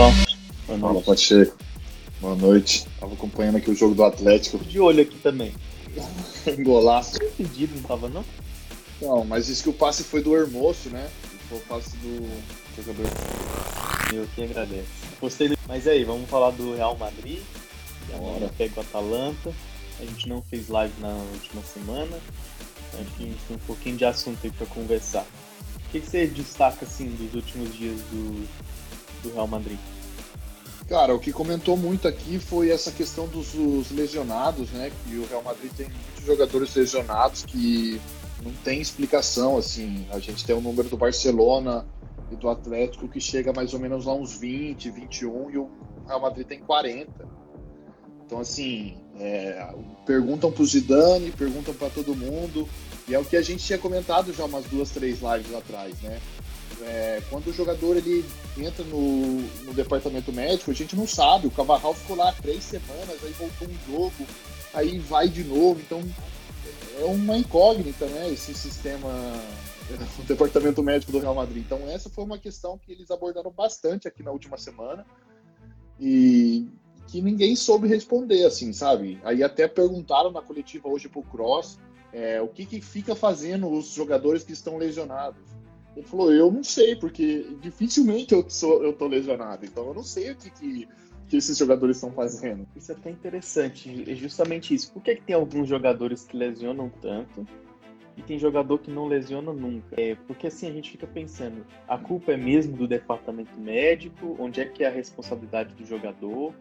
pessoal. Fala, Pacheco. Boa noite. Tava acompanhando aqui o jogo do Atlético. De olho aqui também. Golaço. Não entendido, não tava não? Não, mas isso que o passe foi do Hermoso, né? Foi o passe do jogador. Eu que agradeço. Gostei do... Mas aí, vamos falar do Real Madrid. Agora pega o Atalanta. A gente não fez live na última semana. Acho que a gente tem um pouquinho de assunto aí pra conversar. O que, que você destaca assim dos últimos dias do, do Real Madrid? Cara, o que comentou muito aqui foi essa questão dos, dos lesionados, né? Que o Real Madrid tem muitos jogadores lesionados que não tem explicação, assim. A gente tem o número do Barcelona e do Atlético que chega mais ou menos a uns 20, 21 e o Real Madrid tem 40. Então, assim, é, perguntam pro Zidane, perguntam para todo mundo, e é o que a gente tinha comentado já umas duas, três lives atrás, né? É, quando o jogador ele entra no, no, departamento médico, a gente não sabe. O Cavarral ficou lá três semanas, aí voltou um jogo, aí vai de novo. Então é uma incógnita, né? Esse sistema, o departamento médico do Real Madrid. Então essa foi uma questão que eles abordaram bastante aqui na última semana e que ninguém soube responder, assim, sabe? Aí até perguntaram na coletiva hoje pro Cross é, o que, que fica fazendo os jogadores que estão lesionados. Ele falou, eu não sei, porque dificilmente eu, sou, eu tô lesionado, então eu não sei o que, que, que esses jogadores estão fazendo. Isso é até interessante, é justamente isso. Por que, que tem alguns jogadores que lesionam tanto e tem jogador que não lesiona nunca? É, porque assim a gente fica pensando, a culpa é mesmo do departamento médico? Onde é que é a responsabilidade do jogador?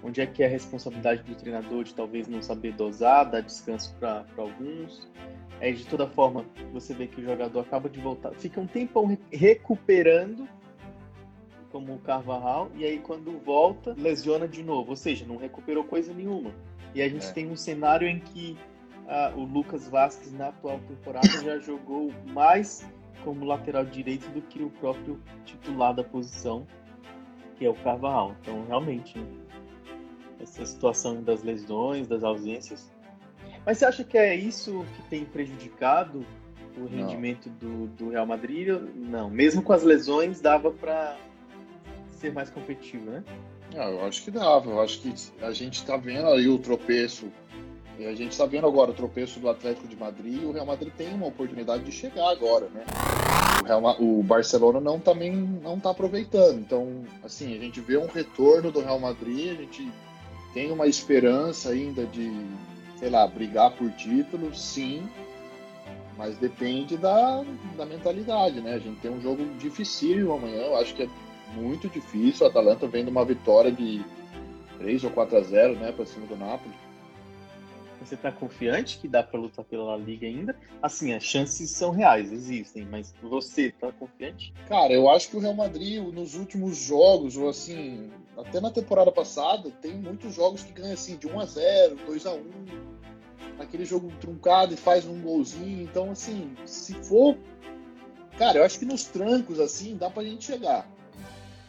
Onde é que é a responsabilidade do treinador de talvez não saber dosar, dar descanso para alguns? É, de toda forma, você vê que o jogador acaba de voltar, fica um tempão recuperando, como o Carvajal, e aí quando volta, lesiona de novo, ou seja, não recuperou coisa nenhuma. E a gente é. tem um cenário em que ah, o Lucas Vasquez, na atual temporada, já jogou mais como lateral direito do que o próprio titular da posição, que é o Carvajal. Então, realmente, né? essa situação das lesões, das ausências, mas você acha que é isso que tem prejudicado o rendimento do, do, Real Madrid? Não, mesmo com as lesões dava para ser mais competitivo, né? Ah, eu acho que dava. Eu acho que a gente está vendo aí o tropeço. E a gente está vendo agora o tropeço do Atlético de Madrid. E o Real Madrid tem uma oportunidade de chegar agora, né? O, Real, o Barcelona não também não está aproveitando. Então, assim, a gente vê um retorno do Real Madrid. A gente tem uma esperança ainda de sei lá, brigar por título, sim, mas depende da, da mentalidade, né? A gente tem um jogo difícil amanhã, eu acho que é muito difícil. O Atalanta vem de uma vitória de 3 ou 4 a 0, né, para cima do Napoli. Você tá confiante que dá para lutar pela Liga ainda? Assim, as chances são reais, existem, mas você tá confiante? Cara, eu acho que o Real Madrid, nos últimos jogos, ou assim, até na temporada passada, tem muitos jogos que ganha assim, de 1 a 0 2 a 1 aquele jogo truncado e faz um golzinho. Então, assim, se for. Cara, eu acho que nos trancos, assim, dá pra gente chegar.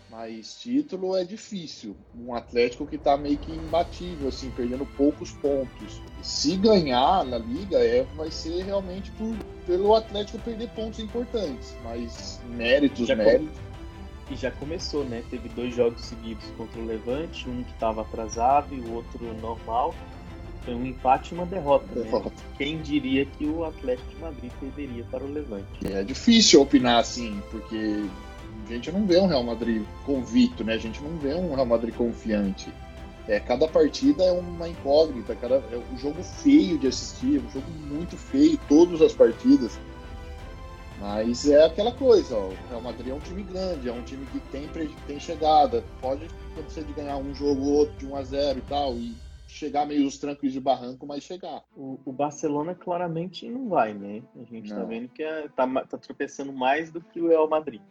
Mas título é difícil. Um Atlético que tá meio que imbatível, assim, perdendo poucos pontos. Se ganhar na liga, é, vai ser realmente por, pelo Atlético perder pontos importantes. Mas méritos, já méritos. E já começou, né? Teve dois jogos seguidos contra o Levante, um que estava atrasado e o outro normal. Foi um empate e uma derrota. Né? derrota. Né? Quem diria que o Atlético de Madrid perderia para o Levante? É difícil opinar assim, porque a gente não vê um Real Madrid convicto, né? A gente não vê um Real Madrid confiante. É, cada partida é uma incógnita, cada, é um jogo feio de assistir, é um jogo muito feio, todas as partidas. Mas é aquela coisa, ó, o Real Madrid é um time grande, é um time que tem, tem chegada, pode acontecer de ganhar um jogo ou outro de 1 a 0 e tal, e chegar meio os trancos de barranco, mas chegar. O, o Barcelona claramente não vai, né? A gente tá não. tá vendo que é, tá, tá tropeçando mais do que o Real Madrid.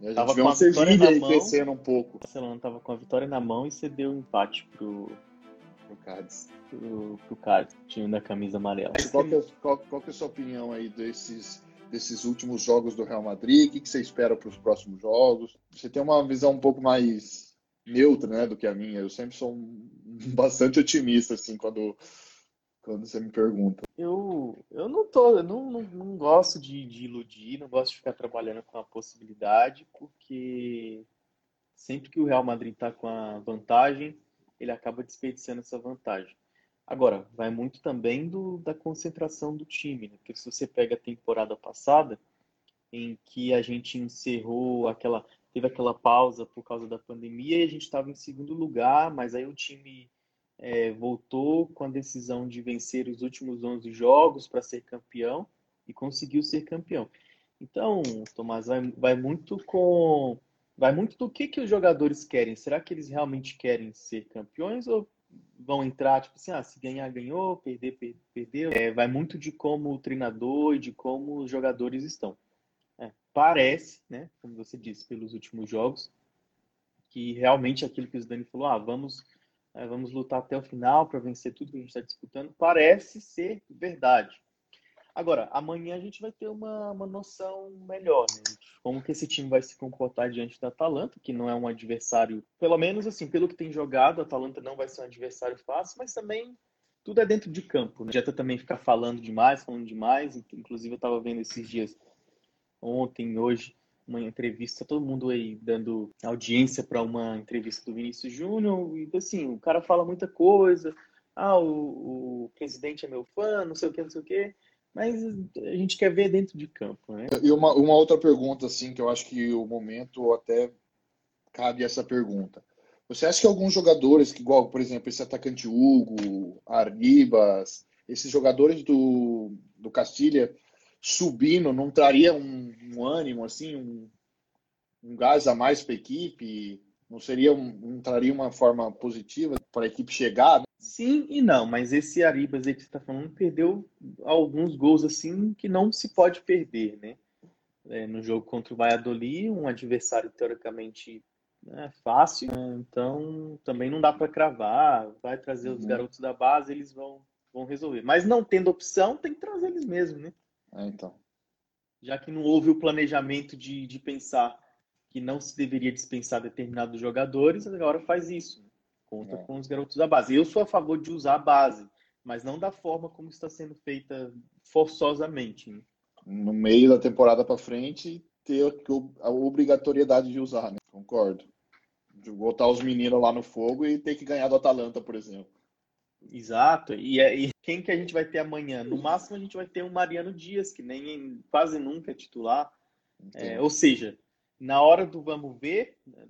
A gente tava com um Sevilha aí crescendo um pouco. O Barcelona tava com a vitória na mão e cedeu o um empate pro, pro Cádiz. Pro, pro Cádiz, time da camisa amarela. Qual que, é, qual, qual que é a sua opinião aí desses, desses últimos jogos do Real Madrid? O que, que você espera para os próximos jogos? Você tem uma visão um pouco mais neutra, né, do que a minha. Eu sempre sou um, bastante otimista, assim, quando quando você me pergunta. Eu, eu não tô, eu não, não, não gosto de, de, iludir, não gosto de ficar trabalhando com a possibilidade, porque Sempre que o Real Madrid está com a vantagem, ele acaba desperdiçando essa vantagem. Agora, vai muito também do, da concentração do time, né? porque se você pega a temporada passada, em que a gente encerrou aquela, teve aquela pausa por causa da pandemia e a gente estava em segundo lugar, mas aí o time é, voltou com a decisão de vencer os últimos 11 jogos para ser campeão e conseguiu ser campeão. Então, Tomás, vai, vai muito com vai muito do que, que os jogadores querem. Será que eles realmente querem ser campeões ou vão entrar, tipo assim, ah, se ganhar, ganhou, perder, per perdeu? É, vai muito de como o treinador e de como os jogadores estão. É, parece, né, como você disse, pelos últimos jogos, que realmente aquilo que o Dani falou, ah, vamos, é, vamos lutar até o final para vencer tudo que a gente está disputando, parece ser verdade. Agora, amanhã a gente vai ter uma, uma noção melhor, né? Como que esse time vai se comportar diante da Atalanta, que não é um adversário, pelo menos assim, pelo que tem jogado, a Atalanta não vai ser um adversário fácil, mas também tudo é dentro de campo. Né? adianta também ficar falando demais, falando demais. Inclusive, eu estava vendo esses dias, ontem, hoje, uma entrevista, todo mundo aí dando audiência para uma entrevista do Vinícius Júnior, e assim, o cara fala muita coisa. Ah, o, o presidente é meu fã, não sei o que, não sei o que mas a gente quer ver dentro de campo, né? E uma, uma outra pergunta, assim, que eu acho que o momento até cabe essa pergunta. Você acha que alguns jogadores, que igual, por exemplo, esse atacante Hugo, Arribas, esses jogadores do, do Castilha subindo, não traria um, um ânimo, assim, um, um gás a mais para a equipe? Não seria um, não traria uma forma positiva para a equipe chegar? Sim e não, mas esse Aribas aí que você está falando perdeu alguns gols assim que não se pode perder, né? É, no jogo contra o Valladolid, um adversário teoricamente né, fácil, né? então também não dá para cravar. Vai trazer uhum. os garotos da base, eles vão, vão resolver. Mas não tendo opção, tem que trazer eles mesmo, né? É, então. Já que não houve o planejamento de, de pensar que não se deveria dispensar determinados jogadores, agora faz isso. Conta é. com os garotos da base. Eu sou a favor de usar a base, mas não da forma como está sendo feita forçosamente. Né? No meio da temporada para frente, ter a obrigatoriedade de usar, né? Concordo. De botar os meninos lá no fogo e ter que ganhar do Atalanta, por exemplo. Exato. E, é, e, quem que a gente vai ter amanhã? No máximo a gente vai ter um Mariano Dias, que nem quase nunca é titular. É, ou seja, na hora do vamos ver, né,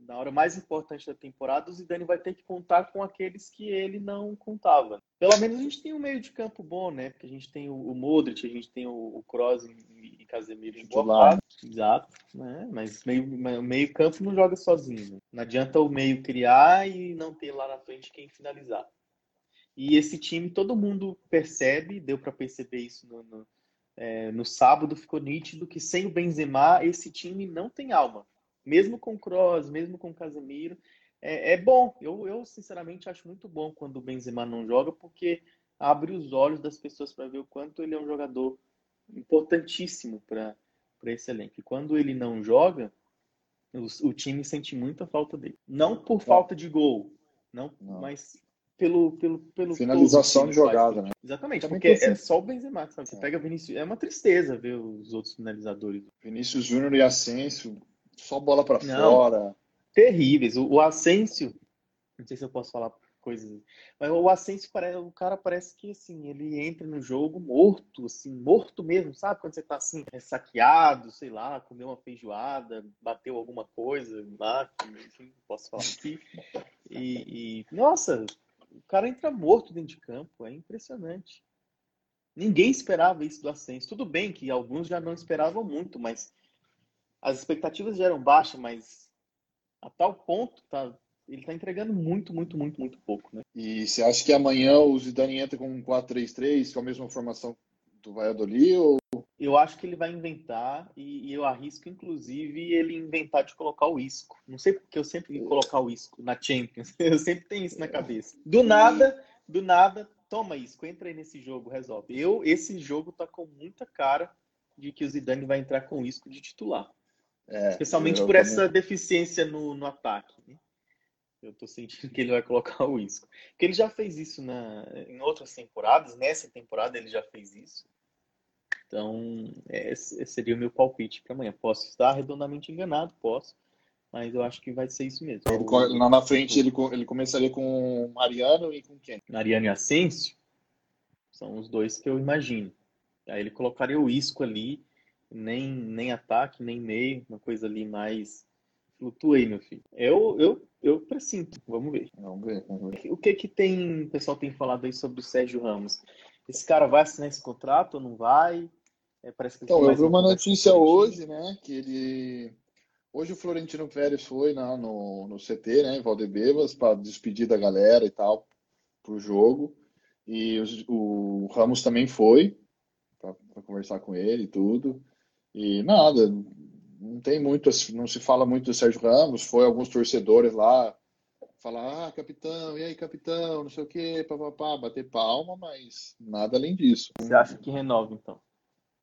na hora mais importante da temporada, o Zidane vai ter que contar com aqueles que ele não contava. Pelo menos a gente tem um meio de campo bom, né? Porque a gente tem o Modric, a gente tem o Kroos e Casemiro em boa parte. Exato, né? Mas meio, meio campo não joga sozinho. Né? Não adianta o meio criar e não ter lá na frente quem finalizar. E esse time todo mundo percebe, deu para perceber isso no, no é, no sábado ficou nítido que sem o Benzema esse time não tem alma. Mesmo com Kroos, mesmo com Casemiro, é, é bom. Eu, eu sinceramente acho muito bom quando o Benzema não joga, porque abre os olhos das pessoas para ver o quanto ele é um jogador importantíssimo para esse elenco. E quando ele não joga, o, o, time sente muita falta dele. Não por falta de gol, não, não. mas pelo, pelo, pelo finalização de jogada, faz. né? Exatamente, Também porque é só o Benzema, sabe? Você é. pega Vinícius, é uma tristeza ver os outros finalizadores. Vinícius Júnior e Asensio, só bola para fora. Terríveis. O, o Asensio, não sei se eu posso falar coisas, mas o Asensio parece, o cara parece que assim, ele entra no jogo morto, assim, morto mesmo, sabe? Quando você tá assim, é saqueado, sei lá, comeu uma feijoada, bateu alguma coisa lá, enfim, posso falar aqui. E, e nossa, o cara entra morto dentro de campo, é impressionante. Ninguém esperava isso do Ascenso. Tudo bem que alguns já não esperavam muito, mas as expectativas já eram baixas, mas a tal ponto tá, ele está entregando muito, muito, muito, muito pouco. Né? E você acha que amanhã o Zidane entra com um 4-3-3, com a mesma formação do Valladolid? Ou... Eu acho que ele vai inventar, e, e, eu arrisco, inclusive, ele inventar de colocar o Isco. Não sei porque eu sempre vou colocar o Isco na Champions. Eu sempre tenho isso na cabeça. Do nada, do nada, toma Isco, entra aí nesse jogo, resolve. Eu, esse jogo tá com muita cara de que o Zidane vai entrar com o Isco de titular. É, Especialmente por essa deficiência no, no ataque. Né? Eu tô sentindo que ele vai colocar o Isco. Porque ele já fez isso na, em outras temporadas, nessa temporada ele já fez isso. Então, esse seria o meu palpite para amanhã. Posso estar redondamente enganado, posso. Mas eu acho que vai ser isso mesmo. Lá na frente ele, ele começaria com Mariano e com quem? Mariano e Asensio são os dois que eu imagino. Aí ele colocaria o Isco ali, nem, nem ataque, nem meio, uma coisa ali mais flutuei, meu filho. Eu, eu, eu presinto. Vamos ver. Vamos ver, vamos ver. O que que tem, o pessoal tem falado aí sobre o Sérgio Ramos? Esse cara vai assinar esse contrato ou não vai? É, parece que então, eu vi uma notícia hoje, né, que ele Hoje o Florentino Pérez foi na, no, no CT, né, em Valdebebas, para despedir da galera e tal, pro jogo. E o, o Ramos também foi, para conversar com ele e tudo. E nada, não tem muito, não se fala muito do Sérgio Ramos. Foi alguns torcedores lá falar, ah, capitão, e aí, capitão, não sei o quê, papapá, bater palma, mas nada além disso. Você acha que renova, então?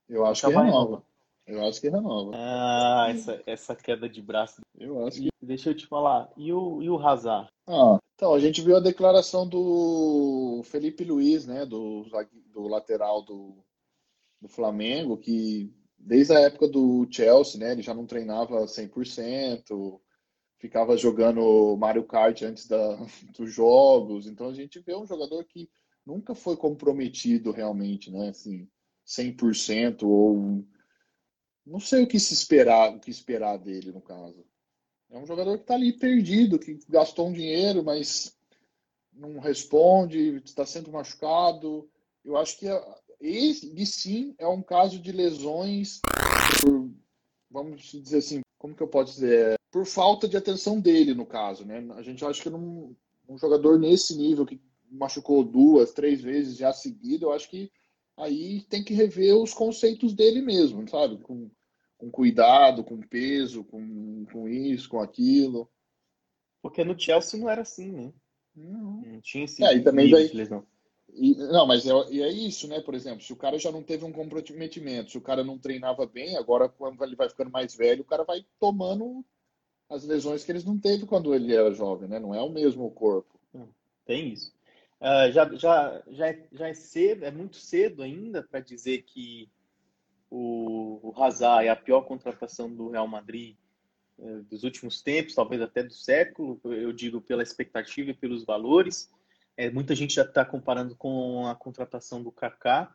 Eu acho que renova. renova. Eu acho que renova. Ah, essa, essa queda de braço. Eu acho que. Deixa eu te falar. E o, e o Hazard? Ah, então, a gente viu a declaração do Felipe Luiz, né? Do, do lateral do, do Flamengo, que desde a época do Chelsea, né? Ele já não treinava 100%, ficava jogando Mario Kart antes da, dos jogos. Então a gente vê um jogador que nunca foi comprometido realmente, né? Assim, 100% ou não sei o que se esperar, o que esperar dele no caso. É um jogador que está ali perdido, que gastou um dinheiro, mas não responde, está sempre machucado. Eu acho que ele sim é um caso de lesões por, vamos dizer assim, como que eu posso dizer, por falta de atenção dele no caso, né? A gente acha que um jogador nesse nível que machucou duas, três vezes já seguido, eu acho que aí tem que rever os conceitos dele mesmo, sabe? Com, com cuidado, com peso, com, com isso, com aquilo. Porque no Chelsea não era assim, né? Não, não tinha esse é, e também daí, lesão. E, não, mas é, e é isso, né? Por exemplo, se o cara já não teve um comprometimento, se o cara não treinava bem, agora quando ele vai ficando mais velho, o cara vai tomando as lesões que eles não teve quando ele era jovem, né? Não é o mesmo corpo. Tem isso. Uh, já, já, já, é, já é cedo, é muito cedo ainda para dizer que o, o Hazard é a pior contratação do Real Madrid uh, dos últimos tempos, talvez até do século, eu digo pela expectativa e pelos valores. É, muita gente já está comparando com a contratação do Kaká,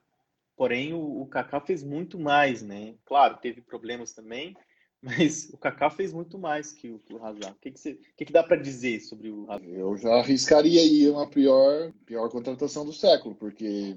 porém o, o Kaká fez muito mais, né? Claro, teve problemas também, mas o Kaká fez muito mais que o, que o Hazard. O que, que, você, que, que dá para dizer sobre o Hazard? Eu já arriscaria aí uma pior, pior contratação do século, porque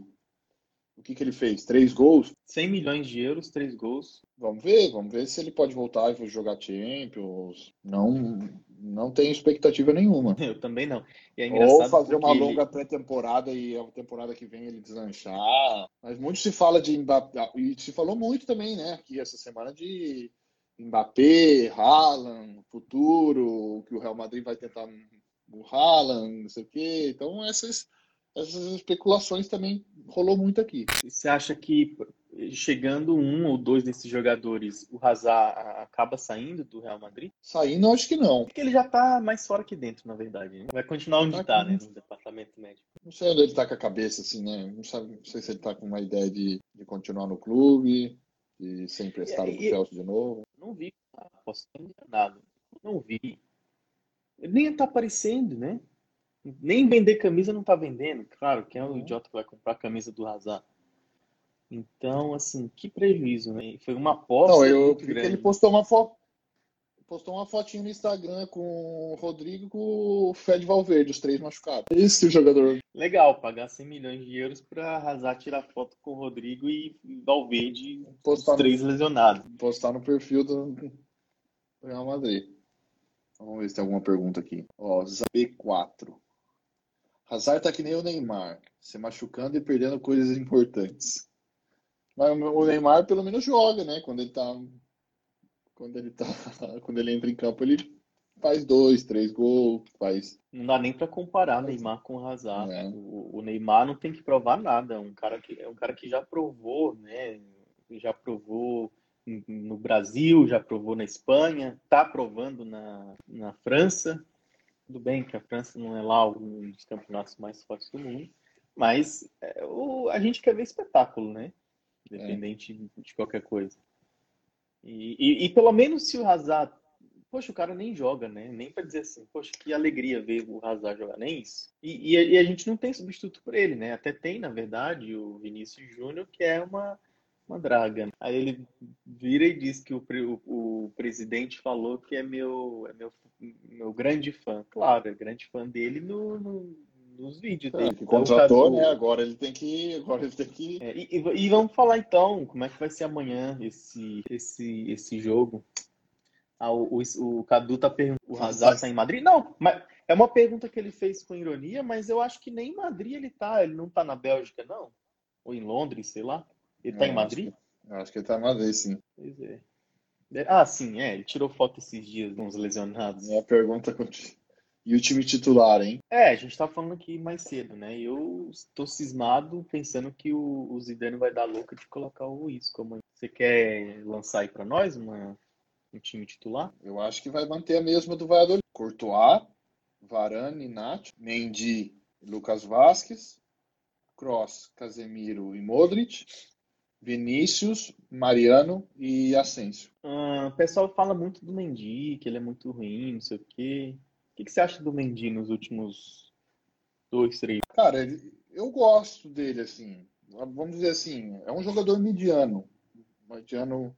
o que, que ele fez? Três gols? 100 milhões de euros, três gols. Vamos ver, vamos ver se ele pode voltar e jogar Champions. Não, não tenho expectativa nenhuma. Eu também não. É Ou fazer uma longa pré-temporada e a temporada que vem ele deslanchar. Mas muito se fala de Mbappé, e se falou muito também, né, aqui essa semana de Mbappé, Haaland, futuro, que o Real Madrid vai tentar o Haaland, não sei o quê. Então, essas, essas especulações também rolou muito aqui. Você acha que chegando um ou dois desses jogadores, o Hazard acaba saindo do Real Madrid? Saindo, acho que não. Porque ele já tá mais fora que dentro, na verdade. Né? Vai continuar onde tá, tá né? No departamento médico. Não sei onde ele tá com a cabeça, assim, né? Não, sabe, não sei se ele tá com uma ideia de, de continuar no clube, de ser emprestado pro Chelsea de novo. Não vi, posso estar enganado. Não vi. Ele nem tá aparecendo, né? Nem vender camisa não tá vendendo. Claro, quem é o uhum. idiota que vai comprar a camisa do Hazard? Então, assim, que prejuízo, né? Foi uma aposta. Não, eu vi que ele postou uma foto. Postou uma fotinho no Instagram com o Rodrigo e com o Fred Valverde, os três machucados. Esse é o jogador. Legal, pagar 100 milhões de euros para arrasar, tirar foto com o Rodrigo e Valverde, postar os três no, lesionados. Postar no perfil do Real Madrid. Vamos ver se tem alguma pergunta aqui. Ó, B4. Hazard tá que nem o Neymar, se machucando e perdendo coisas importantes. Mas o Neymar pelo menos joga, né? Quando ele tá. Quando ele tá. Quando ele entra em campo, ele faz dois, três gols, faz. Não dá nem para comparar Neymar com o Hazard. É. O, o, Neymar não tem que provar nada. É um cara que é um cara que já provou, né? Já provou no Brasil, já provou na Espanha, tá provando na, na França. Tudo bem que a França não é lá um dos campeonatos mais fortes do mundo, mas é, o, a gente quer ver espetáculo, né? independente é. de qualquer coisa. E, e, e, pelo menos se o Hazard poxa, o cara nem joga, né? Nem para dizer assim, poxa, que alegria ver o Hazard jogar, nem isso. E, e, a gente não tem substituto por ele, né? Até tem, na verdade, o Vinícius Júnior, que é uma, uma draga. Aí ele vira e diz que o, o, o presidente falou que é meu, é meu, meu grande fã. Claro, é grande fã dele no, no nos vídeos é. Que então, contratou, né? Agora ele tem que. Agora ele tem que. É, e, e, vamos falar então, como é que vai ser amanhã esse, esse, esse jogo? Ah, o, o, o Cadu tá perguntando. O Hazard tá em Madrid? Não, mas é uma pergunta que ele fez com ironia, mas eu acho que nem em Madrid ele tá. Ele não tá na Bélgica, não? Ou em Londres, sei lá. Ele tá em Madrid? Acho que, acho que ele tá em Madrid, sim. Pois é. Ah, sim, é. Ele tirou foto esses dias, uns lesionados. Minha pergunta contigo. E o time titular, hein? É, a gente tá falando aqui mais cedo, né? Eu estou cismado pensando que o, o Zidane vai dar louca de colocar o Isco amanhã. Você quer lançar aí para nós uma, um time titular? Eu acho que vai manter a mesma do Valladolid. Courtois, Varane, Nath, Mendy, Lucas Vasquez, Cross, Casemiro e Modric, Vinícius, Mariano e Asensio. Ah, o pessoal fala muito do Mendy, que ele é muito ruim, não sei o quê que, que você acha do Mendy nos últimos dois, três? Cara, eu gosto dele, assim. Vamos dizer assim, é um jogador mediano. Mediano.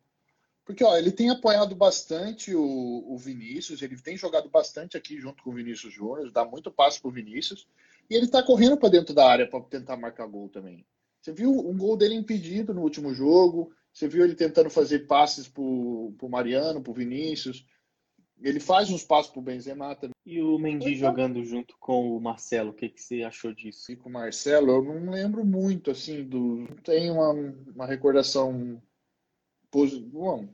Porque, ó, ele tem apoiado bastante o, o Vinícius, ele tem jogado bastante aqui junto com o Vinícius Júnior, dá muito passo pro Vinícius, e ele tá correndo para dentro da área para tentar marcar gol também. Você viu um gol dele impedido no último jogo, você viu ele tentando fazer passes pro, pro Mariano, pro Vinícius. Ele faz uns passos pro Benzema também. E o Mendy jogando junto com o Marcelo, o que, que você achou disso? E com o Marcelo, eu não lembro muito, assim, do. Tem uma, uma recordação. Bom,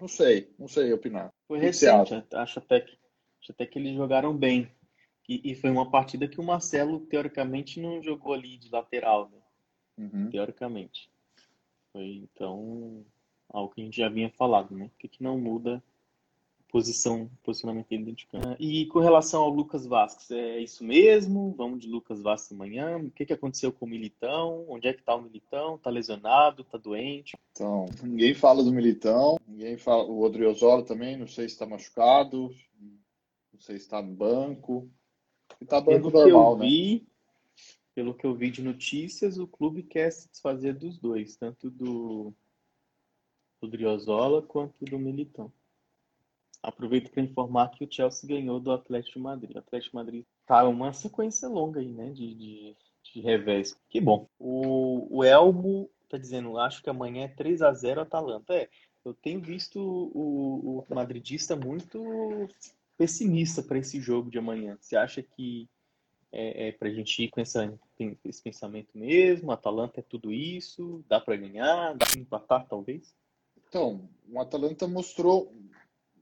não sei, não sei opinar. Foi recente, acho até, que, acho até que eles jogaram bem. E, e, foi uma partida que o Marcelo, teoricamente, não jogou ali de lateral, né? Uhum. Teoricamente. Foi, então, algo que a gente já vinha falado, né? O que, que não muda posição, posicionamento dele dentro de campo. E com relação ao Lucas Vasquez, é isso mesmo? Vamos de Lucas Vasquez amanhã? O que, que aconteceu com o Militão? Onde é que tá o Militão? Tá lesionado? Tá doente? Então, ninguém fala do Militão, ninguém fala. O Odriozola também, não sei se está machucado, não sei se está no banco. Está banco pelo normal, que eu vi, né? Pelo que eu vi de notícias, o clube quer se desfazer dos dois, tanto do Odriozola quanto do Militão. Aproveito para informar que o Chelsea ganhou do Atlético Madrid. O Atlético Madrid tá uma sequência longa aí, né? De, de, de revés. Que bom. O, o Elmo tá dizendo, acho que amanhã é 3 a 0 Atalanta. É, eu tenho visto o, o madridista muito pessimista para esse jogo de amanhã. Você acha que é, é para a gente ir com essa, esse pensamento mesmo? Atalanta é tudo isso? Dá para ganhar? Dá para empatar, talvez? Então, o Atalanta mostrou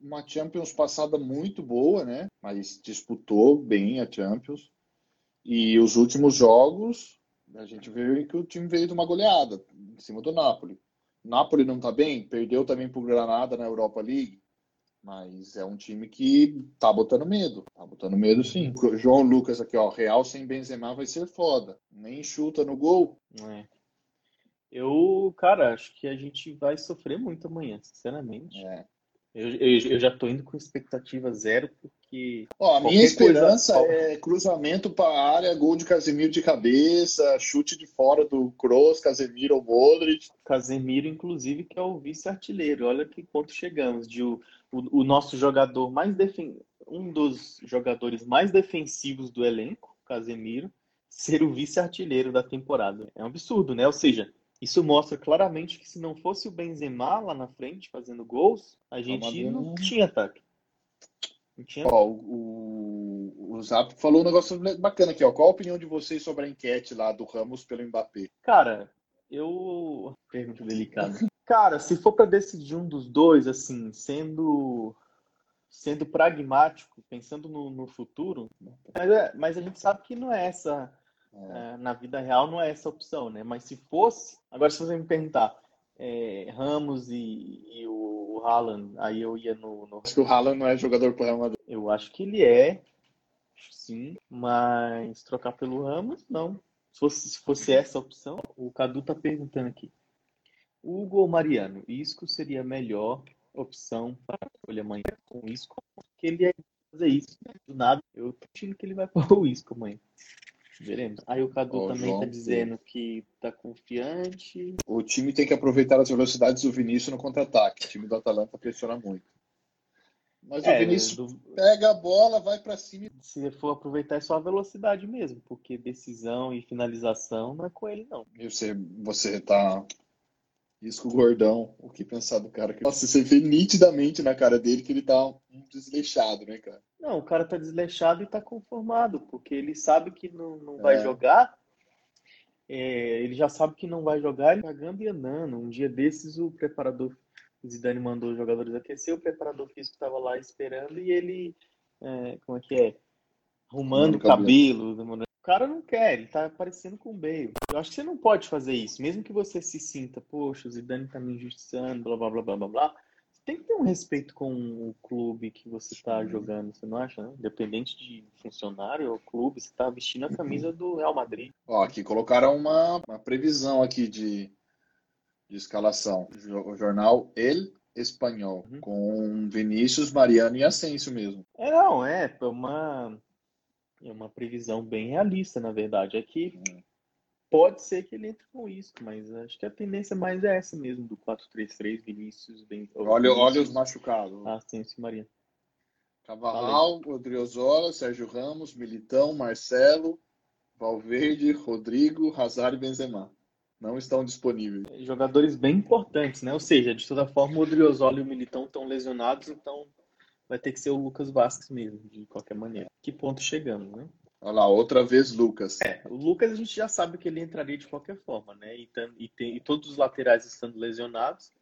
uma Champions passada muito boa, né? Mas disputou bem a Champions. E os últimos jogos, a gente viu que o time veio de uma goleada em cima do Napoli. O Napoli não tá bem, perdeu também pro Granada na Europa League. Mas é um time que tá botando medo. Tá botando medo sim. João Lucas aqui, ó. Real sem Benzema vai ser foda. Nem chuta no gol. É. Eu, cara, acho que a gente vai sofrer muito amanhã, sinceramente. É. Eu, eu, eu já tô indo com expectativa zero, porque. Ó, a minha esperança coisa... é cruzamento para a área, gol de Casemiro de cabeça, chute de fora do Kroos, Casemiro ou Modric. Casemiro, inclusive, que é o vice-artilheiro. Olha que ponto chegamos. De o, o, o nosso jogador mais defen... um dos jogadores mais defensivos do elenco, Casemiro, ser o vice-artilheiro da temporada. É um absurdo, né? Ou seja, isso mostra claramente que se não fosse o Benzema lá na frente fazendo gols, a gente não tinha ataque. Não tinha... Ó, o, o Zap falou um negócio bacana aqui, ó. Qual a opinião de vocês sobre a enquete lá do Ramos pelo Mbappé? Cara, eu. Pergunta delicada. Cara, se for para decidir um dos dois, assim, sendo sendo pragmático, pensando no, no futuro, mas, é, mas a gente sabe que não é essa é. na vida real não é essa opção, né? Mas se fosse, agora se você me perguntar, é, Ramos e, e, o Haaland, aí eu ia no, no... Acho que o Haaland não é jogador para Real Madrid. Eu acho que ele é, sim, mas trocar pelo Ramos, não. Se fosse, se fosse essa a opção, o Cadu tá perguntando aqui. Hugo ou Mariano, Isco seria melhor opção para a escolha amanhã com Isco, porque ele é fazer isso. Né? Do nada, eu tô achando que ele vai pôr o Isco amanhã. Veremos. Aí o Cadu também João, tá dizendo que tá confiante. O time tem que aproveitar as velocidades do Vinícius no contra-ataque. O time do Atalanta pressiona muito. Mas é, o Vinícius do... pega a bola, vai para cima. Se for aproveitar é só a velocidade mesmo, porque decisão e finalização não é com ele, não. E você, você tá. Isso o gordão, o que pensar do cara? Nossa, você vê nitidamente na cara dele que ele tá um desleixado, né, cara? Não, o cara tá desleixado e tá conformado, porque ele sabe que não, não vai é. jogar. É, ele já sabe que não vai jogar, ele tá gambianando. Um dia desses, o preparador o Zidane mandou os jogadores aquecer, o preparador físico estava lá esperando e ele, é, como é que é? Arrumando o cabelo. cabelo. O cara não quer, ele tá parecendo com o Bale. Eu acho que você não pode fazer isso, mesmo que você se sinta, poxa, o Zidane tá me injustiçando, blá blá blá blá blá blá. Você tem que ter um respeito com o clube que você tá jogando, você não acha? Não? Independente de funcionário ou clube, você tá vestindo a camisa do Real Madrid. Ó, aqui colocaram uma, uma previsão aqui de de escalação. O jornal El Espanhol, uhum. com Vinícius, Mariano e Asensio mesmo. É, não, é, é uma, é uma previsão bem realista, na verdade. É que uhum. Pode ser que ele entre com isso, mas acho que a tendência mais é essa mesmo, do 4-3-3, Vinícius, bem. Olha, Vinícius, olha os machucados. Asensio e Mariano. Cavarral, Odriozola, Sérgio Ramos, Militão, Marcelo, Valverde, Rodrigo, Hazard e Benzema não estão disponíveis. Jogadores bem importantes, né? Ou seja, de toda forma, o Odriozola e o Militão estão lesionados, então vai ter que ser o Lucas Vasquez mesmo, de qualquer maneira. Que ponto chegamos, né? Olha lá, outra vez Lucas. É, o Lucas a gente já sabe que ele entraria de qualquer forma, né? E, e, tem, e todos os laterais estando lesionados,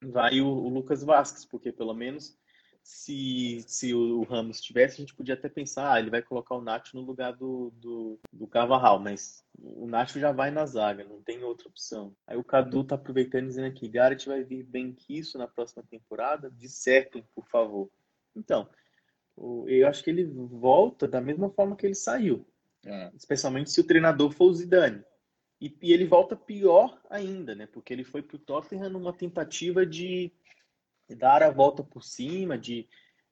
vai o, o Lucas Vasquez, porque pelo menos se, se o Ramos tivesse, a gente podia até pensar, ah, ele vai colocar o Nacho no lugar do, do, do Cavarral, mas o Nacho já vai na zaga, não tem outra opção. Aí o Cadu tá aproveitando dizendo aqui, Garrett vai vir bem que isso na próxima temporada, dissertem, por favor. Então, eu acho que ele volta da mesma forma que ele saiu, é. especialmente se o treinador for o Zidane. E, e ele volta pior ainda, né? Porque ele foi pro Tottenham numa tentativa de dar a volta por cima, de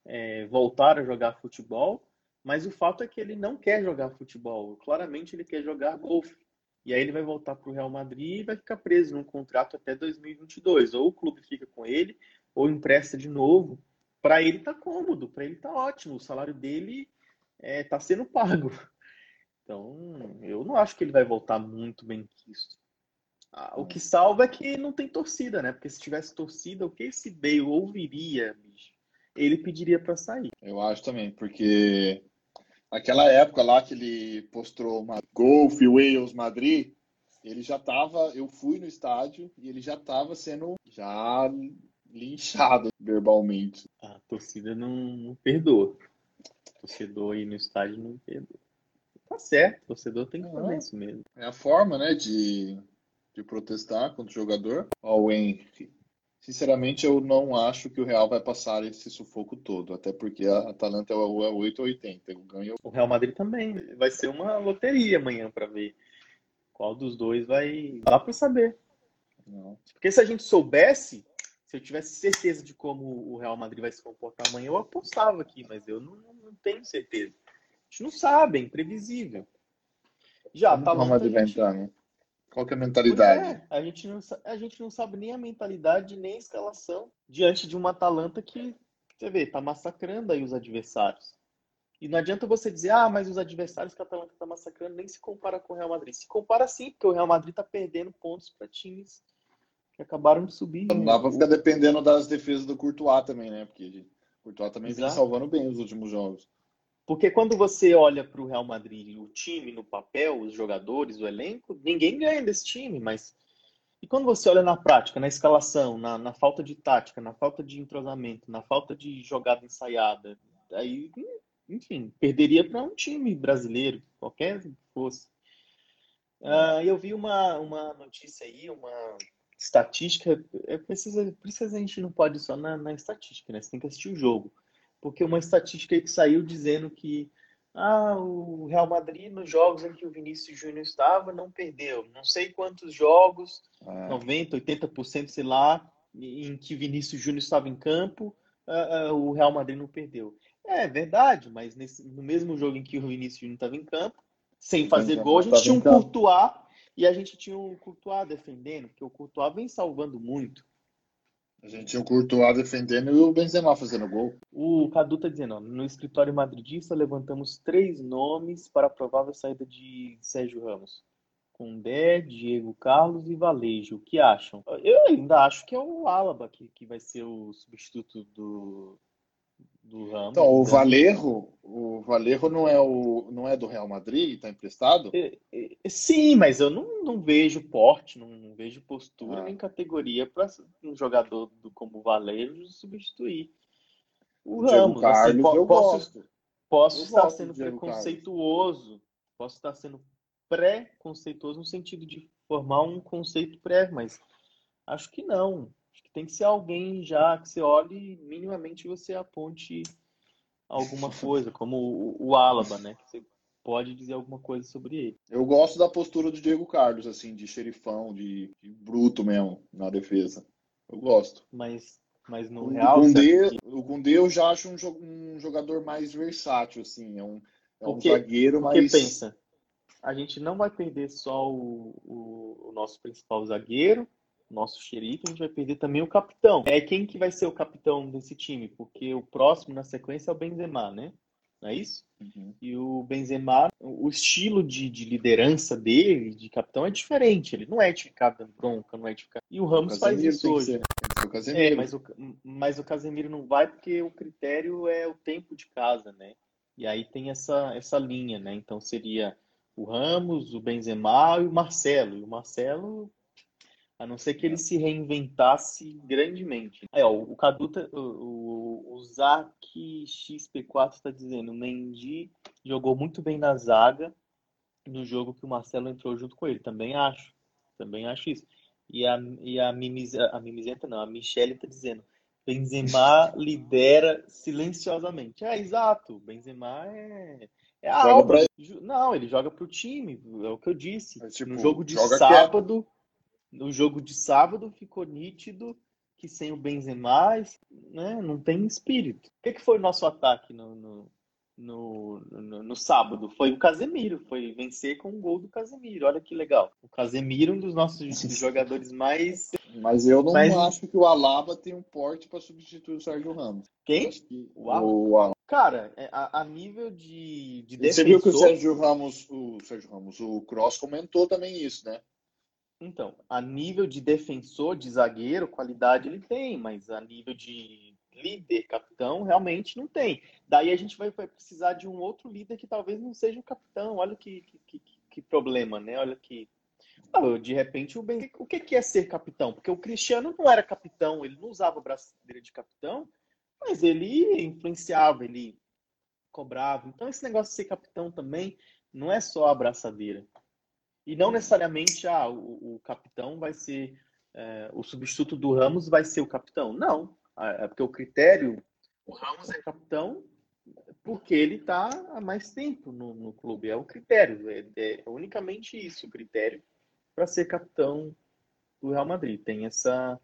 é, voltar a jogar futebol, mas o fato é que ele não quer jogar futebol. Claramente ele quer jogar golfe. E aí ele vai voltar para o Real Madrid e vai ficar preso num contrato até 2022. Ou o clube fica com ele, ou empresta de novo. Para ele tá cômodo, para ele tá ótimo. O salário dele é, tá sendo pago. Então, eu não acho que ele vai voltar muito bem quisto. Ah, o que salva é que não tem torcida, né? Porque se tivesse torcida, o que esse Bale ouviria, bicho? Ele pediria para sair. Eu acho também, porque aquela época lá que ele postou uma Golf Wales Madrid, ele já tava, eu fui no estádio e ele já tava sendo já linchado verbalmente. Torcida não, não perdoa. O torcedor aí no estádio não perdoa. Tá certo, o torcedor tem que fazer isso mesmo. É a forma, né, de de protestar contra o jogador ao Henry. Sinceramente, eu não acho que o Real vai passar esse sufoco todo, até porque a Atalanta é o 8 ou 80. Ganha... O Real Madrid também. Vai ser uma loteria amanhã para ver qual dos dois vai. Dá para saber. Não. Porque se a gente soubesse, se eu tivesse certeza de como o Real Madrid vai se comportar amanhã, eu apostava aqui, mas eu não, não tenho certeza. A gente não sabe, é imprevisível. Já, tá O Real Madrid vai entrar, né? Qual que é a mentalidade? É, a, gente não, a gente não sabe nem a mentalidade, nem a escalação diante de uma Atalanta que, você vê, tá massacrando aí os adversários. E não adianta você dizer, ah, mas os adversários que a Atalanta tá massacrando nem se compara com o Real Madrid. Se compara sim, porque o Real Madrid tá perdendo pontos para times que acabaram de subir. Não dá pra ficar dependendo das defesas do Courtois também, né? Porque o Courtois também Exato. vem salvando bem os últimos jogos. Porque quando você olha para o Real Madrid, o time no papel, os jogadores, o elenco, ninguém ganha desse time, mas. E quando você olha na prática, na escalação, na, na falta de tática, na falta de entrosamento, na falta de jogada ensaiada, aí, enfim, perderia para um time brasileiro, qualquer que fosse. Uh, eu vi uma, uma notícia aí, uma estatística. É, precisa, precisa a gente não pode só na, na estatística, né? Você tem que assistir o jogo porque uma estatística que saiu dizendo que ah, o Real Madrid, nos jogos em que o Vinícius Júnior estava, não perdeu. Não sei quantos jogos, é. 90%, 80%, sei lá, em que Vinícius Júnior estava em campo, uh, uh, o Real Madrid não perdeu. É verdade, mas nesse, no mesmo jogo em que o Vinícius Júnior estava em campo, sem fazer gol, a gente tinha um Courtois e a gente tinha um Courtois defendendo, porque o Courtois vem salvando muito. A gente tinha o Courtois defendendo e o Benzema fazendo gol. O Cadu tá dizendo, ó, no escritório madridista levantamos três nomes para a provável saída de Sérgio Ramos. Condé, Diego Carlos e Valejo. O que acham? Eu ainda acho que é o Alaba que, que vai ser o substituto do, do. Então, o Valerro, o Valerro não é o não é do Real Madrid, está emprestado? É, é, sim, mas eu não, não vejo porte, não, não vejo postura ah. nem categoria para um jogador do, como o Valerro substituir o, o Ramos. Assim, Carlos, assim, eu posso, gosto. posso eu estar sendo preconceituoso, Carlos. posso estar sendo pré-conceituoso no sentido de formar um conceito pré, mas acho que não. Acho que tem que ser alguém já que você olhe minimamente você aponte alguma coisa, como o, o Alaba, né? Que você pode dizer alguma coisa sobre ele. Eu gosto da postura do Diego Carlos, assim, de xerifão, de, de bruto mesmo na defesa. Eu gosto. Mas, mas no o Real. O Gundê eu já acho um, jogador mais versátil, assim. É um, é um zagueiro mais. O que pensa? a gente não vai perder só o, o, o nosso principal zagueiro, nosso xerife, a gente vai perder também o capitão. É quem que vai ser o capitão desse time? Porque o próximo na sequência é o Benzema, né? Não é isso? Uhum. E o Benzema, o estilo de, de, liderança dele, de capitão, é diferente. Ele não é de ficar dando bronca, não é de ficar. E o Ramos o faz isso hoje. É, mas o, mas o Casemiro não vai porque o critério é o tempo de casa, né? E aí tem essa, essa linha, né? Então seria o Ramos, o Benzema e o Marcelo. E o Marcelo, a não ser que ele se reinventasse grandemente. É, ó, o Cadu, tá, o, o Zac XP4 está dizendo, o Mendy jogou muito bem na zaga no jogo que o Marcelo entrou junto com ele. Também acho. Também acho isso. E a, e a, Mimiz, a Mimizenta não, a Michelle está dizendo, Benzema lidera silenciosamente. É, exato. Benzema é é a Pra... Não, ele joga pro time, é o que eu disse. Mas, tipo, no jogo de sábado, no jogo de sábado ficou nítido que sem o Benzema, né, não tem espírito. O que, que foi o nosso ataque no, no, no, no, no, sábado? Foi o Casemiro, foi vencer com o gol do Casemiro. Olha que legal. O Casemiro, um dos nossos jogadores mais. Mas eu não mais... acho que o Alaba tem um porte para substituir o Sérgio Ramos. Quem? O Alaba. O Alaba. Cara, é, a, a nível de, de defensor... Você viu que o Sérgio Ramos, o Sérgio Ramos, o Cross comentou também isso, né? Então, a nível de defensor, de zagueiro, qualidade ele tem, mas a nível de líder, capitão, realmente não tem. Daí a gente vai, vai precisar de um outro líder que talvez não seja o capitão. Olha que, que, que, que problema, né? Olha que. Ah, de repente, o, ben... o que é ser capitão? Porque o Cristiano não era capitão, ele não usava a braçadeira de capitão, mas ele influenciava, ele cobrava. Então, esse negócio de ser capitão também não é só a abraçadeira. E não necessariamente ah, o, o capitão vai ser. É, o substituto do Ramos vai ser o capitão. Não. É porque o critério. O Ramos é capitão porque ele está há mais tempo no, no clube. É o critério. É, é unicamente isso o critério para ser capitão do Real Madrid. Tem essa,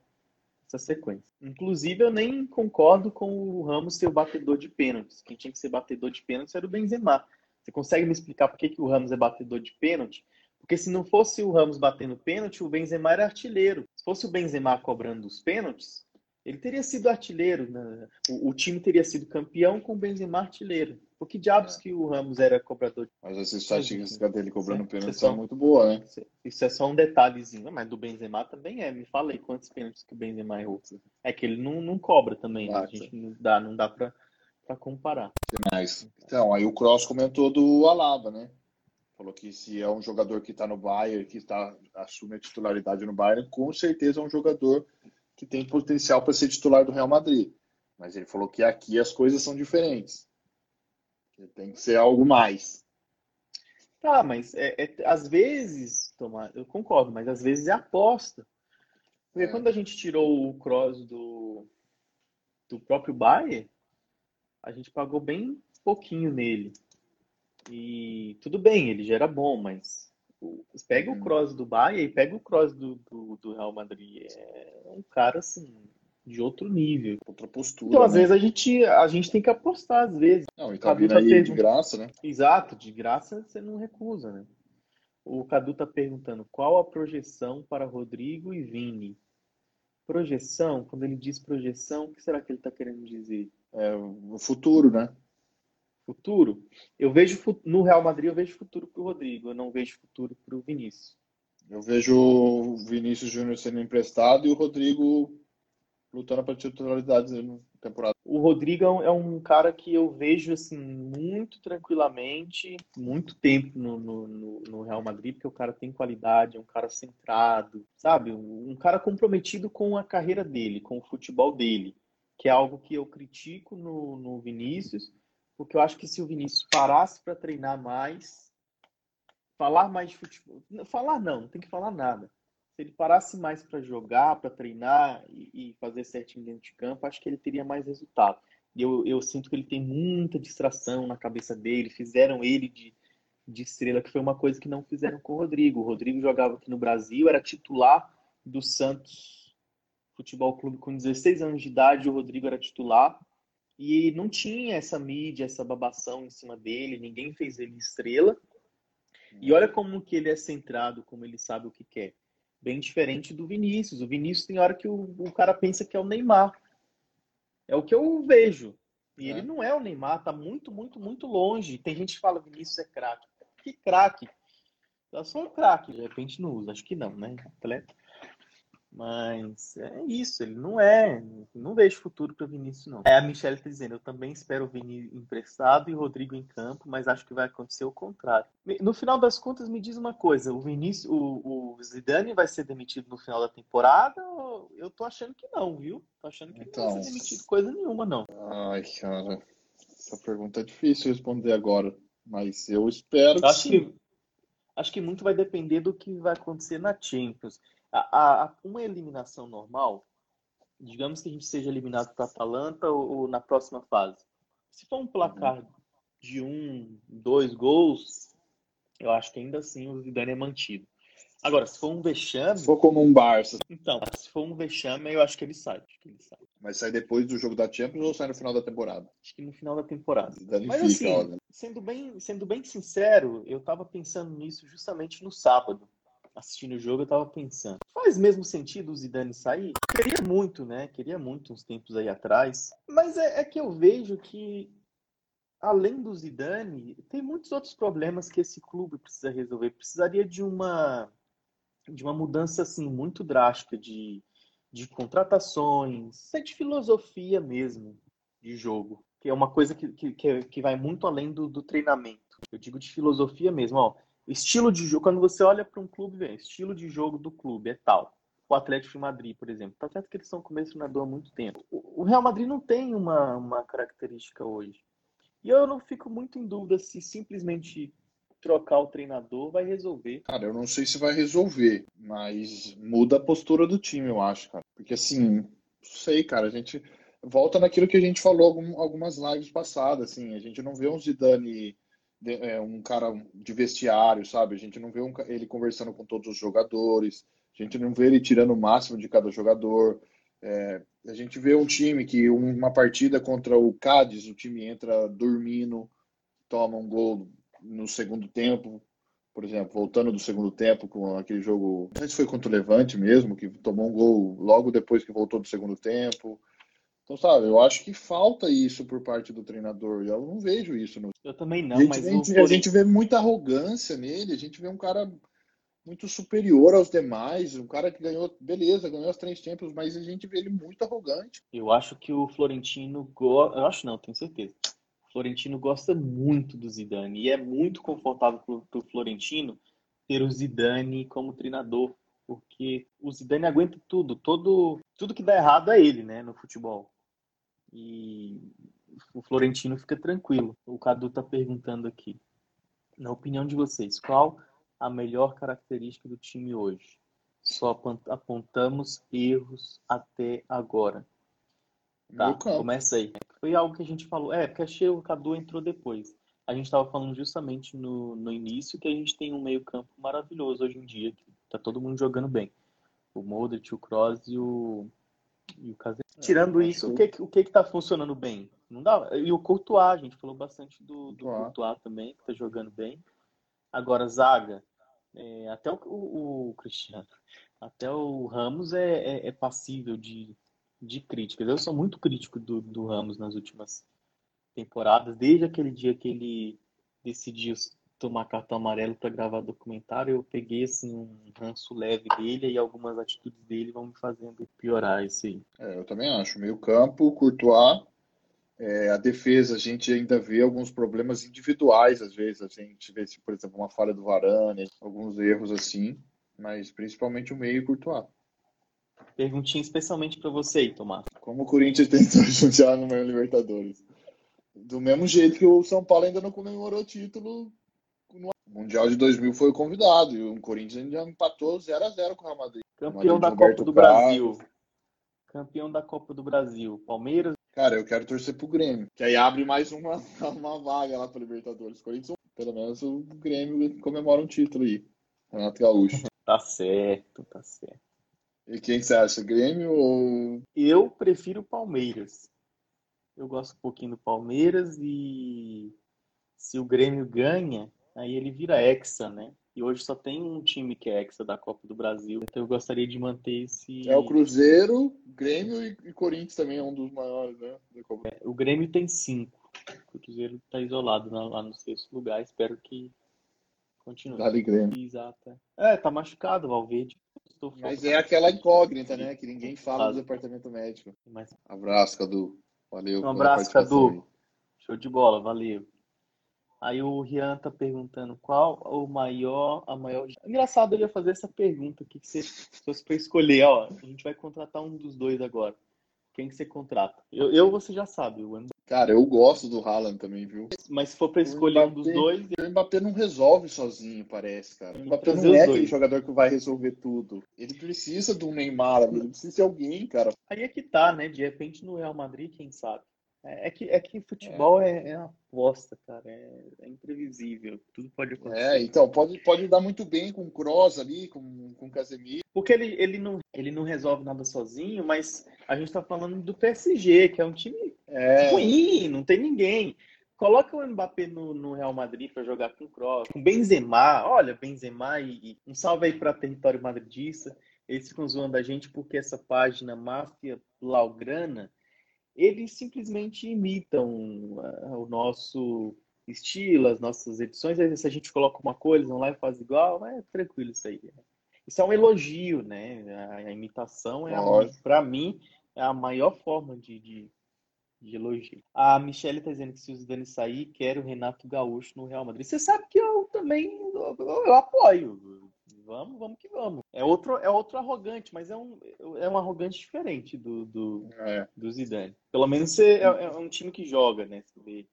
essa sequência. Inclusive, eu nem concordo com o Ramos ser o batedor de pênaltis. Quem tinha que ser batedor de pênaltis era o Benzema. Você consegue me explicar por que, que o Ramos é batedor de pênalti? Porque se não fosse o Ramos batendo pênalti, o Benzema era artilheiro. Se fosse o Benzema cobrando os pênaltis, ele teria sido artilheiro. Né? O, o, time teria sido campeão com o Benzema artilheiro. Por que diabos é. que o Ramos era cobrador? Mas essa estatística dele cobrando pênalti é são muito boa, né? Isso é só um detalhezinho, mas do Benzema também é. Me falei quantos pênaltis que o Benzema errou. É que ele não, não cobra também, né? A gente não dá, não dá pra, pra comparar. Então, aí o Cross comentou do Alaba, né? Falou que se é um jogador que está no Bayern, que tá, assume a titularidade no Bayern, com certeza é um jogador que tem potencial para ser titular do Real Madrid. Mas ele falou que aqui as coisas são diferentes. Tem que ser algo mais. Tá, mas é, é, às vezes, Tomás, eu concordo, mas às vezes é aposta. Porque é. quando a gente tirou o Cross do, do próprio Bayern, a gente pagou bem pouquinho nele. E tudo bem, ele já era bom, mas Pega o uhum. cross do Bahia e pega o cross do, do, do, Real Madrid. É um cara assim de outro nível, outra postura. Então, né? às vezes a gente a gente tem que apostar às vezes. Não, e tá vindo aí pergunt... de graça, né? Exato, de graça você não recusa, né? O Cadu tá perguntando qual a projeção para Rodrigo e Vini. Projeção, quando ele diz projeção, o que será que ele está querendo dizer? É o futuro, né? Futuro? Eu vejo no Real Madrid, eu vejo futuro para o Rodrigo, eu não vejo futuro para o Vinícius. Eu vejo o Vinícius Júnior sendo emprestado e o Rodrigo lutando para titularidade na temporada. O Rodrigo é um é cara que eu vejo assim muito tranquilamente, muito tempo no, no, no, Real Madrid, porque o cara tem qualidade, é um cara centrado, sabe? Um cara comprometido com a carreira dele, com o futebol dele, que é algo que eu critico no, no Vinícius, porque eu acho que se o Vinícius parasse para treinar mais, falar mais de futebol, falar não, não tem que falar nada se ele parasse mais para jogar, para treinar e, e, fazer certinho dentro de campo, acho que ele teria mais resultado. Eu, eu sinto que ele tem muita distração na cabeça dele, fizeram ele de, de estrela, que foi uma coisa que não fizeram com o Rodrigo. O Rodrigo jogava aqui no Brasil, era titular do Santos Futebol Clube com 16 anos de idade, o Rodrigo era titular. E não tinha essa mídia, essa babação em cima dele, ninguém fez ele estrela. E olha como que ele é centrado, como ele sabe o que quer bem diferente do Vinícius. O Vinícius tem hora que o, o cara pensa que é o Neymar. É o que eu vejo. E é. ele não é o Neymar, tá muito, muito, muito longe. Tem gente que fala Vinícius é craque. Que craque? Eu sou um craque, de repente não usa. Acho que não, né? Atleta. Mas é isso, ele não é. Não vejo futuro para o Vinícius, não. É, a Michelle está dizendo, eu também espero o Vini emprestado e o Rodrigo em campo, mas acho que vai acontecer o contrário. No final das contas, me diz uma coisa: o Vinícius, o, o Zidane vai ser demitido no final da temporada? Eu tô achando que não, viu? Tô achando que então... não vai ser demitido coisa nenhuma, não. Ai, cara. Essa pergunta é difícil responder agora. Mas eu espero acho que, que Acho que muito vai depender do que vai acontecer na Champions a, a, uma eliminação normal, digamos que a gente seja eliminado para Atalanta ou, ou, na próxima fase. Se for um placar de um, dois gols, eu acho que ainda assim o Zidane é mantido. Agora, se for um vexame. Se for como um Barça. Então, se for um vexame, eu acho que ele sai. Acho que ele sai. Mas sai depois do jogo da Champions ou sai no final da temporada? Acho que no final da temporada. Mas assim, sendo bem, sendo bem sincero, eu tava pensando nisso justamente no sábado assistindo o jogo, eu tava pensando, faz mesmo sentido o Zidane sair? Queria muito, né? Queria muito uns tempos aí atrás. Mas é, é que eu vejo que, além do Zidane, tem muitos outros problemas que esse clube precisa resolver. Precisaria de uma, de uma mudança, assim, muito drástica de, de contratações, é de filosofia mesmo de jogo. Que é uma coisa que, que, que vai muito além do, do treinamento. Eu digo de filosofia mesmo, ó Estilo de jogo, quando você olha para um clube, vem, estilo de jogo do clube é tal. O Atlético de Madrid, por exemplo. Tá certo que eles são começo treinador há muito tempo. O Real Madrid não tem uma, uma característica hoje. E eu não fico muito em dúvida se simplesmente trocar o treinador vai resolver. Cara, eu não sei se vai resolver, mas muda a postura do time, eu acho, cara. Porque assim, sei, cara, a gente volta naquilo que a gente falou algumas lives passadas, assim, a gente não vê um Zidane é, um cara de vestiário, sabe? A gente não vê um, ele conversando com todos os jogadores, a gente não vê ele tirando o máximo de cada jogador. É, a gente vê um time que uma partida contra o Cádiz, o time entra dormindo, toma um gol no segundo tempo, por exemplo, voltando do segundo tempo com aquele jogo, se foi contra o Levante mesmo, que tomou um gol logo depois que voltou do segundo tempo. Então, sabe, eu acho que falta isso por parte do treinador. Eu não vejo isso. No... Eu também não, a gente, mas. A gente, a gente vê muita arrogância nele, a gente vê um cara muito superior aos demais, um cara que ganhou, beleza, ganhou as três Champions, mas a gente vê ele muito arrogante. Eu acho que o Florentino gosta, eu acho não, tenho certeza. O Florentino gosta muito do Zidane e é muito confortável para o Florentino ter o Zidane como treinador, porque o Zidane aguenta tudo, todo tudo que dá errado é ele, né, no futebol. E o Florentino fica tranquilo. O Cadu está perguntando aqui. Na opinião de vocês, qual a melhor característica do time hoje? Só apontamos erros até agora. Tá, começa aí. Foi algo que a gente falou. É, porque achei o Cadu entrou depois. a gente estava falando justamente no, no início que a gente tem um meio-campo maravilhoso hoje em dia, que tá todo mundo jogando bem. O Modric, o Kroos e o, e o Casemiro. É, Tirando isso, que... o que o que está funcionando bem? Não dá. E o Courtois, a gente falou bastante do, do Courtois também, que está jogando bem. Agora, zaga, é, até o, o, o, Cristiano, até o Ramos é, é, é, passível de, de críticas. Eu sou muito crítico do, do Ramos nas últimas temporadas, desde aquele dia que ele decidiu tomar cartão amarelo para gravar documentário, eu peguei assim um ranço leve dele e algumas atitudes dele vão me fazendo piorar isso aí. É, eu também acho. Meio campo, Courtois, é, a defesa, a gente ainda vê alguns problemas individuais, às vezes. A gente vê, por exemplo, uma falha do Varane, alguns erros assim, mas principalmente o meio e Courtois. Perguntinha especialmente para você aí, Tomás. Como o Corinthians tentou juntar no meio Libertadores? Do mesmo jeito que o São Paulo ainda não comemorou o título. No Mundial de 2000 foi convidado e o Corinthians ainda empatou 0 a 0 com o Real Madrid. Campeão Madrid da Copa do Brasil. Campeão da Copa do Brasil. Palmeiras Cara, eu quero torcer pro Grêmio. Que aí abre mais uma, uma vaga lá para Libertadores. Corinthians, pelo menos o Grêmio comemora um título aí. Renato Gaúcho. tá certo, tá certo. E quem você acha? Grêmio ou. Eu prefiro Palmeiras. Eu gosto um pouquinho do Palmeiras e se o Grêmio ganha, aí ele vira hexa, né? E hoje só tem um time que é hexa da Copa do Brasil. Então eu gostaria de manter esse. É o Cruzeiro, Grêmio e, Corinthians também é um dos maiores, né? É, o Grêmio tem cinco. O Cruzeiro está isolado lá no sexto lugar. Espero que continue. Dali Grêmio. Exato. É, tá machucado o Valverde. Mas é aquela incógnita, né? Que ninguém fala do departamento médico. Mas... Abraço, Cadu. Valeu. Um abraço, Cadu. Show de bola, valeu. Aí o Rian tá perguntando qual o maior, a maior. Engraçado eu ia fazer essa pergunta aqui que você, se fosse para escolher, ó, a gente vai contratar um dos dois agora. Quem que você contrata? Eu, eu você já sabe, o Mbappé. Cara, eu gosto do Haaland também, viu? Mas se for para escolher Mbappé, um dos dois, o Mbappé não resolve sozinho, parece, cara. O Mbappé não é aquele jogador que vai resolver tudo. Ele precisa um Neymar, ele precisa de alguém, cara. Aí é que tá, né? De repente no Real Madrid, quem sabe? É, é que, é que futebol é, é uma aposta, cara. É, é, imprevisível. Tudo pode acontecer. É, então, pode, pode dar muito bem com o Kroos ali, com, com o Casemiro. Porque ele, ele, não, ele não resolve nada sozinho, mas a gente tá falando do PSG, que é um time é. ruim, não tem ninguém. Coloca o Mbappé no, no Real Madrid para jogar com o Kroos, com Benzema. Olha, Benzema e, e um salve aí para território madridista. Eles ficam zoando a gente porque essa página Máfia Blaugrana eles simplesmente imitam uh, o nosso estilo, as nossas edições. Se a gente coloca uma coisa, eles vão lá e faz igual, é tranquilo isso aí. Isso é um elogio, né? A, imitação é, para mim, é a maior forma de, de, de elogio. A Michelle está dizendo que se o Zidane sair, quer o Renato Gaúcho no Real Madrid. Você sabe que eu também eu, eu apoio vamos, vamos que vamos. É outro, é outro arrogante, mas é um, é um arrogante diferente do, do, é. do Zidane. Pelo menos você é, é, um time que joga, né? Você vê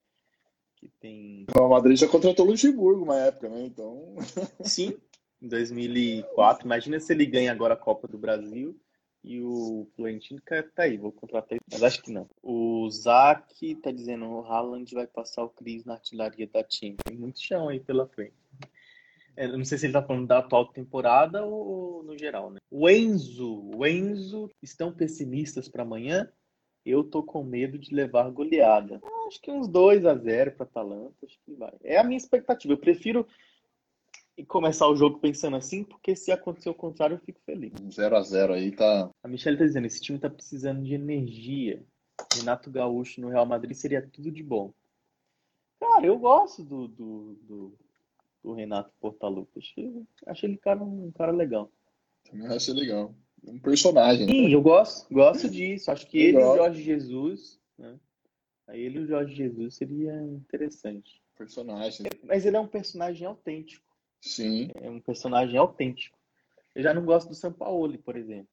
que tem. O Madrid já contratou o Luxemburgo uma época, né? Então. Sim, em 2004. Imagina se ele ganha agora a Copa do Brasil e o Florentino tá aí, vou contratar ele. Mas acho que não. O Zac tá dizendo o Haaland vai passar o Cris na artilharia da time. Tem muito chão aí pela frente. Eu não sei se ele tá falando da atual temporada ou no geral, né? O Enzo, o Enzo, estão pessimistas para amanhã? Eu tô com medo de levar goleada. Acho que uns 2 a 0 para Atalanta, acho que vai. É a minha expectativa. Eu prefiro começar o jogo pensando assim, porque se acontecer o contrário, eu fico feliz. 0 a 0 aí tá. A Michelle tá dizendo, esse time tá precisando de energia. Renato Gaúcho no Real Madrid seria tudo de bom. Cara, eu gosto do, do, do o Renato Portaluppi. Achei, achei ele cara, um cara legal. Também achei legal. Um personagem. Sim, né? eu gosto, gosto disso. Acho que ele e o Jorge Jesus, né? Aí ele e o Jorge Jesus seria interessante. Personagem. Mas ele é um personagem autêntico. Sim. É um personagem autêntico. Eu já não gosto do Sampaoli, por exemplo.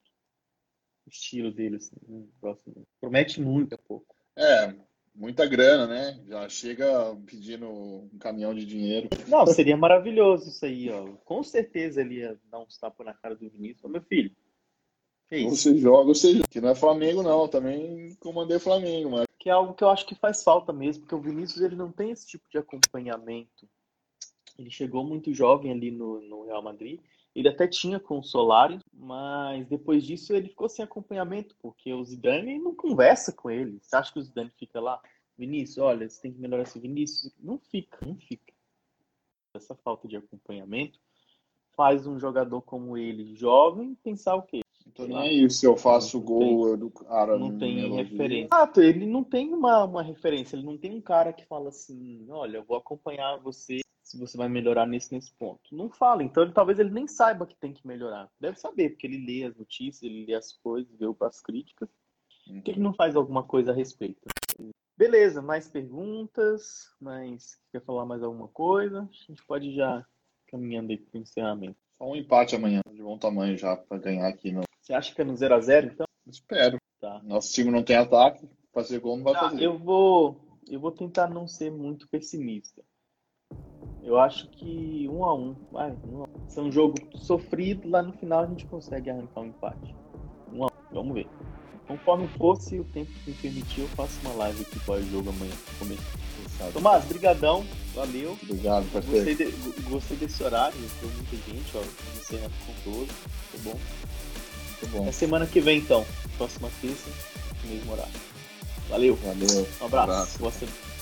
O estilo dele, assim, não gosto muito. Promete muito a pouco. É, muita grana, né? Já chega pedindo um caminhão de dinheiro. Não, seria maravilhoso isso aí, ó. Com certeza ele ia dar uns tapas na cara do Vinícius. meu filho, que isso? Você joga, você joga. Que não é Flamengo, não. Também comandei Flamengo, mas. que é algo que eu acho que faz falta mesmo, porque o Vinícius ele não tem esse tipo de acompanhamento. Ele chegou muito jovem ali no, no Real Madrid. Ele até tinha com o Solari, mas depois disso ele ficou sem acompanhamento, porque o Zidane não conversa com ele. Você acha que o Zidane fica lá? Vinícius, olha, você tem que melhorar esse Vinícius. Não fica, não fica. Essa falta de acompanhamento faz um jogador como ele, jovem, pensar o quê? Então não é isso, eu faço não gol tem, do cara. Não tem referência. Exato, ele não tem uma, uma referência, ele não tem um cara que fala assim, olha, eu vou acompanhar você se você vai melhorar nesse, nesse ponto. Não fala, então ele, talvez ele nem saiba que tem que melhorar. Deve saber, porque ele lê as notícias, ele lê as coisas, vê as críticas. Por que ele não faz alguma coisa a respeito? Beleza, mais perguntas? Mais... Quer falar mais alguma coisa? A gente pode já caminhando aí para o encerramento. Só um empate amanhã, de bom tamanho já, para ganhar aqui. No... Você acha que é no 0x0, então? Espero. Tá. Nosso time não tem ataque, fazer gol não vai ah, fazer. Eu vou, eu vou tentar não ser muito pessimista. Eu acho que um a um, vai, um a um. Se é um jogo sofrido, lá no final a gente consegue arrancar um empate. Um a um, vamos ver. Conforme fosse o tempo que me permitir, eu faço uma live aqui pós-jogo amanhã. Tomás, brigadão, valeu. Obrigado, parceiro. Gostei, de, gostei desse horário, tem muita gente, ó, encerrando com todos, tá bom? Tá bom. É semana que vem, então, próxima terça, mesmo horário. Valeu. Valeu. Um abraço. Um abraço.